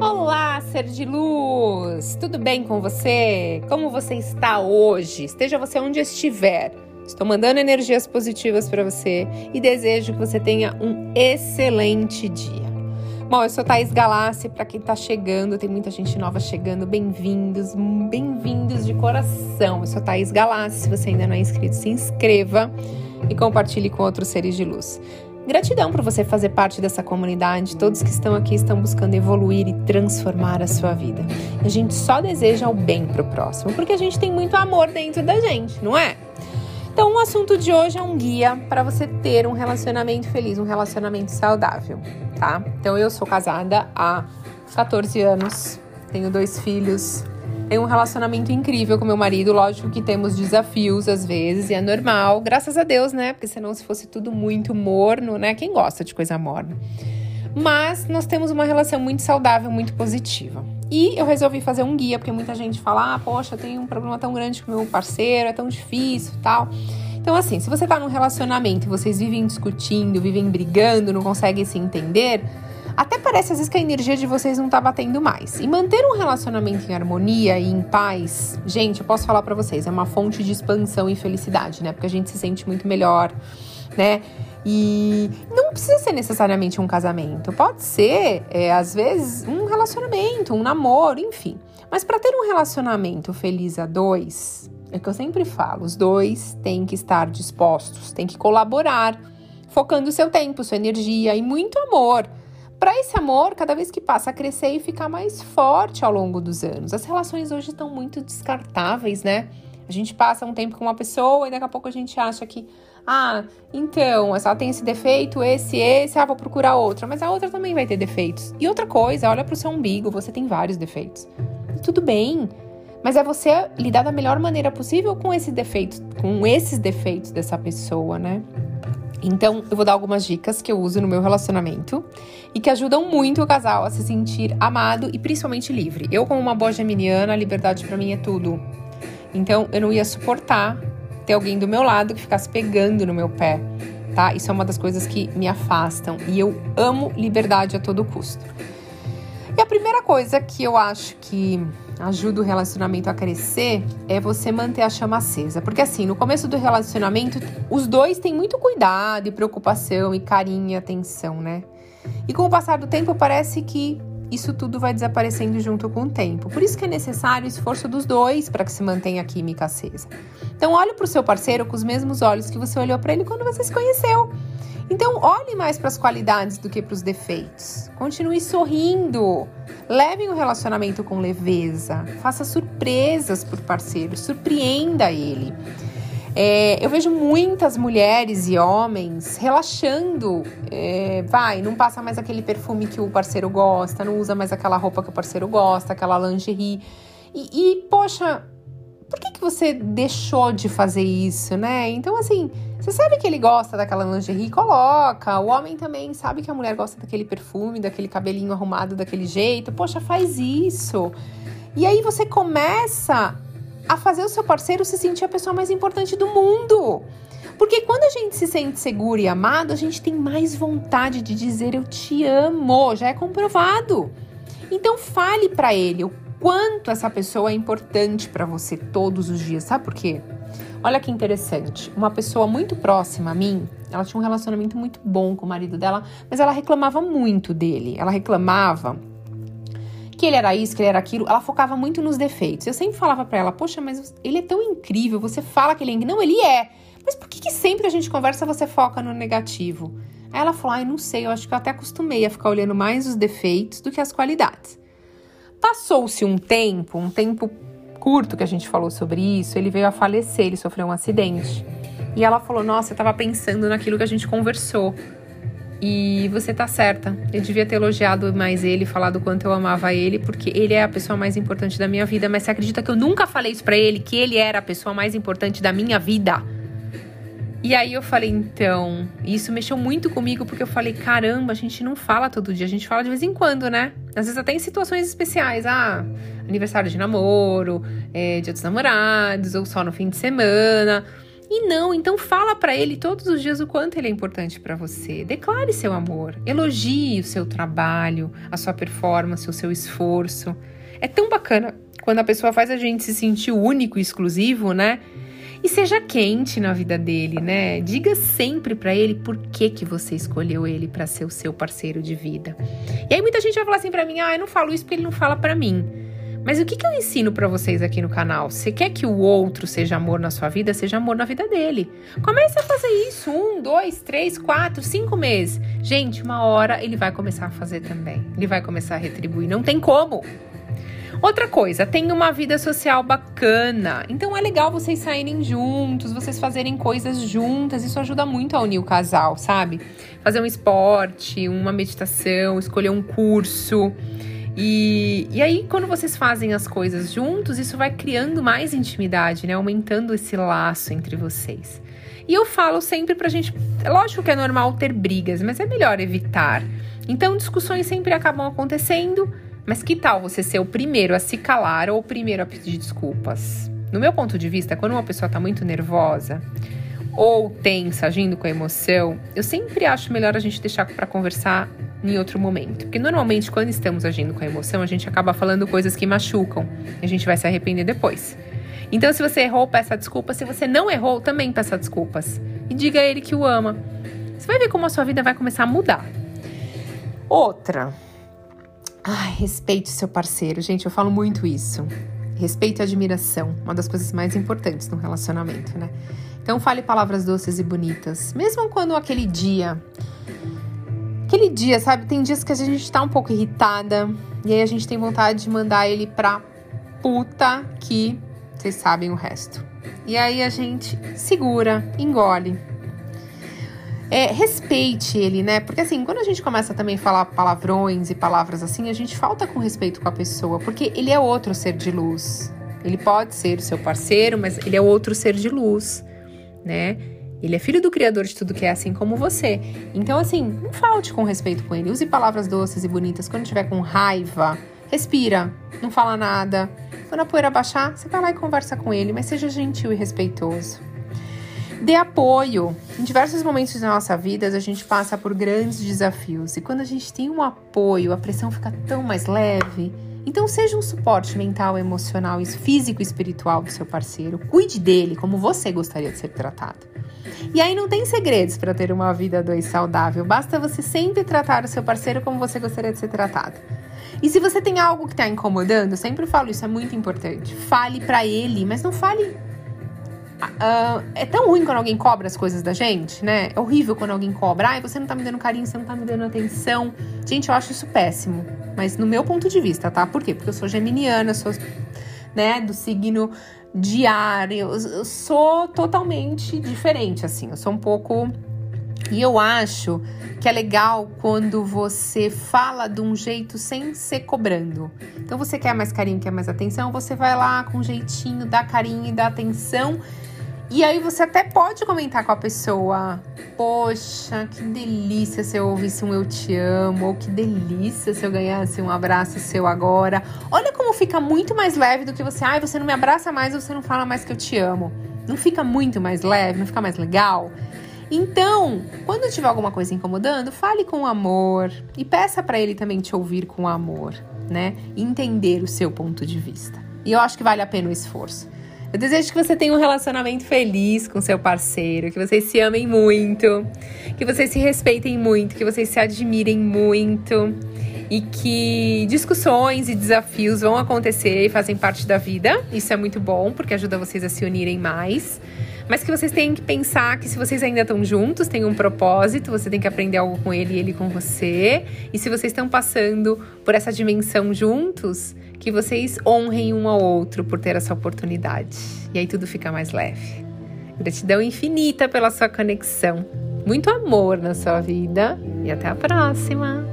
Olá, ser de luz! Tudo bem com você? Como você está hoje? Esteja você onde estiver. Estou mandando energias positivas para você e desejo que você tenha um excelente dia. Bom, eu sou Thaís Galassi, para quem está chegando, tem muita gente nova chegando, bem-vindos, bem-vindos de coração. Eu sou Thaís Galassi, se você ainda não é inscrito, se inscreva e compartilhe com outros seres de luz. Gratidão por você fazer parte dessa comunidade. Todos que estão aqui estão buscando evoluir e transformar a sua vida. A gente só deseja o bem para o próximo, porque a gente tem muito amor dentro da gente, não é? Então, o assunto de hoje é um guia para você ter um relacionamento feliz, um relacionamento saudável, tá? Então, eu sou casada há 14 anos, tenho dois filhos, tenho um relacionamento incrível com meu marido. Lógico que temos desafios às vezes, e é normal, graças a Deus, né? Porque senão, se fosse tudo muito morno, né? Quem gosta de coisa morna? Mas nós temos uma relação muito saudável, muito positiva. E eu resolvi fazer um guia, porque muita gente fala: ah, poxa, eu tenho um problema tão grande com meu parceiro, é tão difícil tal. Então, assim, se você tá num relacionamento e vocês vivem discutindo, vivem brigando, não conseguem se entender, até parece às vezes que a energia de vocês não tá batendo mais. E manter um relacionamento em harmonia e em paz, gente, eu posso falar para vocês, é uma fonte de expansão e felicidade, né? Porque a gente se sente muito melhor, né? E não precisa ser necessariamente um casamento, pode ser, é, às vezes, um relacionamento, um namoro, enfim. Mas para ter um relacionamento feliz a dois, é que eu sempre falo, os dois têm que estar dispostos, têm que colaborar, focando seu tempo, sua energia e muito amor para esse amor, cada vez que passa a crescer e ficar mais forte ao longo dos anos. As relações hoje estão muito descartáveis, né? A gente passa um tempo com uma pessoa e daqui a pouco a gente acha que, ah, então, ela tem esse defeito, esse, esse, ah, vou procurar outra. Mas a outra também vai ter defeitos. E outra coisa, olha pro seu umbigo, você tem vários defeitos. E tudo bem. Mas é você lidar da melhor maneira possível com esses defeitos, com esses defeitos dessa pessoa, né? Então, eu vou dar algumas dicas que eu uso no meu relacionamento e que ajudam muito o casal a se sentir amado e principalmente livre. Eu, como uma boa geminiana, a liberdade para mim é tudo. Então, eu não ia suportar ter alguém do meu lado que ficasse pegando no meu pé, tá? Isso é uma das coisas que me afastam e eu amo liberdade a todo custo. E a primeira coisa que eu acho que ajuda o relacionamento a crescer é você manter a chama acesa. Porque assim, no começo do relacionamento, os dois têm muito cuidado e preocupação e carinho e atenção, né? E com o passar do tempo, parece que isso tudo vai desaparecendo junto com o tempo. Por isso que é necessário o esforço dos dois para que se mantenha a química acesa. Então, olhe para o seu parceiro com os mesmos olhos que você olhou para ele quando você se conheceu. Então, olhe mais para as qualidades do que para os defeitos. Continue sorrindo. Leve o um relacionamento com leveza. Faça surpresas por parceiro. Surpreenda ele. É, eu vejo muitas mulheres e homens relaxando. É, vai, não passa mais aquele perfume que o parceiro gosta, não usa mais aquela roupa que o parceiro gosta, aquela lingerie. E, e poxa, por que, que você deixou de fazer isso, né? Então, assim, você sabe que ele gosta daquela lingerie, coloca. O homem também sabe que a mulher gosta daquele perfume, daquele cabelinho arrumado daquele jeito. Poxa, faz isso. E aí você começa a fazer o seu parceiro se sentir a pessoa mais importante do mundo. Porque quando a gente se sente seguro e amado, a gente tem mais vontade de dizer eu te amo, já é comprovado. Então fale para ele o quanto essa pessoa é importante para você todos os dias. Sabe por quê? Olha que interessante. Uma pessoa muito próxima a mim, ela tinha um relacionamento muito bom com o marido dela, mas ela reclamava muito dele. Ela reclamava que ele era isso, que ele era aquilo. Ela focava muito nos defeitos. Eu sempre falava para ela: Poxa, mas ele é tão incrível. Você fala que ele é incrível. Não, ele é. Mas por que, que sempre a gente conversa você foca no negativo? Aí ela falou: Ai, não sei, eu acho que eu até acostumei a ficar olhando mais os defeitos do que as qualidades. Passou-se um tempo, um tempo curto que a gente falou sobre isso, ele veio a falecer, ele sofreu um acidente. E ela falou: Nossa, eu tava pensando naquilo que a gente conversou. E você tá certa. Eu devia ter elogiado mais ele, falado quanto eu amava ele, porque ele é a pessoa mais importante da minha vida. Mas você acredita que eu nunca falei isso pra ele, que ele era a pessoa mais importante da minha vida? E aí eu falei, então, isso mexeu muito comigo, porque eu falei, caramba, a gente não fala todo dia, a gente fala de vez em quando, né? Às vezes até em situações especiais, ah, aniversário de namoro, é, dia dos namorados, ou só no fim de semana. E não, então fala para ele todos os dias o quanto ele é importante para você. Declare seu amor, elogie o seu trabalho, a sua performance, o seu esforço. É tão bacana quando a pessoa faz a gente se sentir único e exclusivo, né? E seja quente na vida dele, né? Diga sempre para ele por que que você escolheu ele para ser o seu parceiro de vida. E aí muita gente vai falar assim para mim: "Ah, eu não falo isso porque ele não fala para mim". Mas o que, que eu ensino para vocês aqui no canal? Você quer que o outro seja amor na sua vida, seja amor na vida dele. Comece a fazer isso um, dois, três, quatro, cinco meses. Gente, uma hora ele vai começar a fazer também. Ele vai começar a retribuir. Não tem como. Outra coisa, tenha uma vida social bacana. Então é legal vocês saírem juntos, vocês fazerem coisas juntas. Isso ajuda muito a unir o casal, sabe? Fazer um esporte, uma meditação, escolher um curso. E, e aí, quando vocês fazem as coisas juntos, isso vai criando mais intimidade, né? Aumentando esse laço entre vocês. E eu falo sempre pra gente. Lógico que é normal ter brigas, mas é melhor evitar. Então, discussões sempre acabam acontecendo, mas que tal você ser o primeiro a se calar ou o primeiro a pedir desculpas? No meu ponto de vista, quando uma pessoa tá muito nervosa ou tensa, agindo com emoção, eu sempre acho melhor a gente deixar para conversar em outro momento. Porque normalmente, quando estamos agindo com a emoção, a gente acaba falando coisas que machucam e a gente vai se arrepender depois. Então, se você errou, peça desculpas. Se você não errou, também peça desculpas. E diga a ele que o ama. Você vai ver como a sua vida vai começar a mudar. Outra. Ai, respeite seu parceiro. Gente, eu falo muito isso. Respeito e admiração, uma das coisas mais importantes no relacionamento, né? Então fale palavras doces e bonitas, mesmo quando aquele dia Aquele dia, sabe? Tem dias que a gente tá um pouco irritada e aí a gente tem vontade de mandar ele pra puta que vocês sabem o resto. E aí a gente segura, engole. É, respeite ele, né? Porque assim, quando a gente começa também a falar palavrões e palavras assim, a gente falta com respeito com a pessoa, porque ele é outro ser de luz. Ele pode ser o seu parceiro, mas ele é outro ser de luz, né? Ele é filho do Criador de tudo que é assim como você. Então, assim, não falte com respeito com ele. Use palavras doces e bonitas. Quando estiver com raiva, respira, não fala nada. Quando a poeira baixar, você vai lá e conversa com ele, mas seja gentil e respeitoso. Dê apoio. Em diversos momentos da nossa vida, a gente passa por grandes desafios. E quando a gente tem um apoio, a pressão fica tão mais leve. Então, seja um suporte mental, emocional, físico e espiritual do seu parceiro. Cuide dele como você gostaria de ser tratado. E aí não tem segredos para ter uma vida dois saudável. Basta você sempre tratar o seu parceiro como você gostaria de ser tratado. E se você tem algo que está incomodando, eu sempre falo isso, é muito importante. Fale para ele, mas não fale. Uh, é tão ruim quando alguém cobra as coisas da gente, né? É horrível quando alguém cobra. Ai, você não tá me dando carinho, você não tá me dando atenção. Gente, eu acho isso péssimo. Mas no meu ponto de vista, tá? Por quê? Porque eu sou geminiana, sou, né, do signo diário. Eu sou totalmente diferente, assim. Eu sou um pouco. E eu acho que é legal quando você fala de um jeito sem ser cobrando. Então você quer mais carinho, quer mais atenção, você vai lá com um jeitinho, dá carinho e dá atenção e aí você até pode comentar com a pessoa: Poxa, que delícia se eu ouvisse um eu te amo, ou que delícia se eu ganhasse um abraço seu agora. Olha como fica muito mais leve do que você, ai, você não me abraça mais, você não fala mais que eu te amo. Não fica muito mais leve, não fica mais legal? Então, quando tiver alguma coisa incomodando, fale com amor e peça para ele também te ouvir com amor, né? Entender o seu ponto de vista. E eu acho que vale a pena o esforço. Eu desejo que você tenha um relacionamento feliz com seu parceiro, que vocês se amem muito, que vocês se respeitem muito, que vocês se admirem muito e que discussões e desafios vão acontecer e fazem parte da vida. Isso é muito bom, porque ajuda vocês a se unirem mais. Mas que vocês têm que pensar que se vocês ainda estão juntos, tem um propósito, você tem que aprender algo com ele e ele com você. E se vocês estão passando por essa dimensão juntos, que vocês honrem um ao outro por ter essa oportunidade. E aí tudo fica mais leve. Gratidão infinita pela sua conexão. Muito amor na sua vida e até a próxima!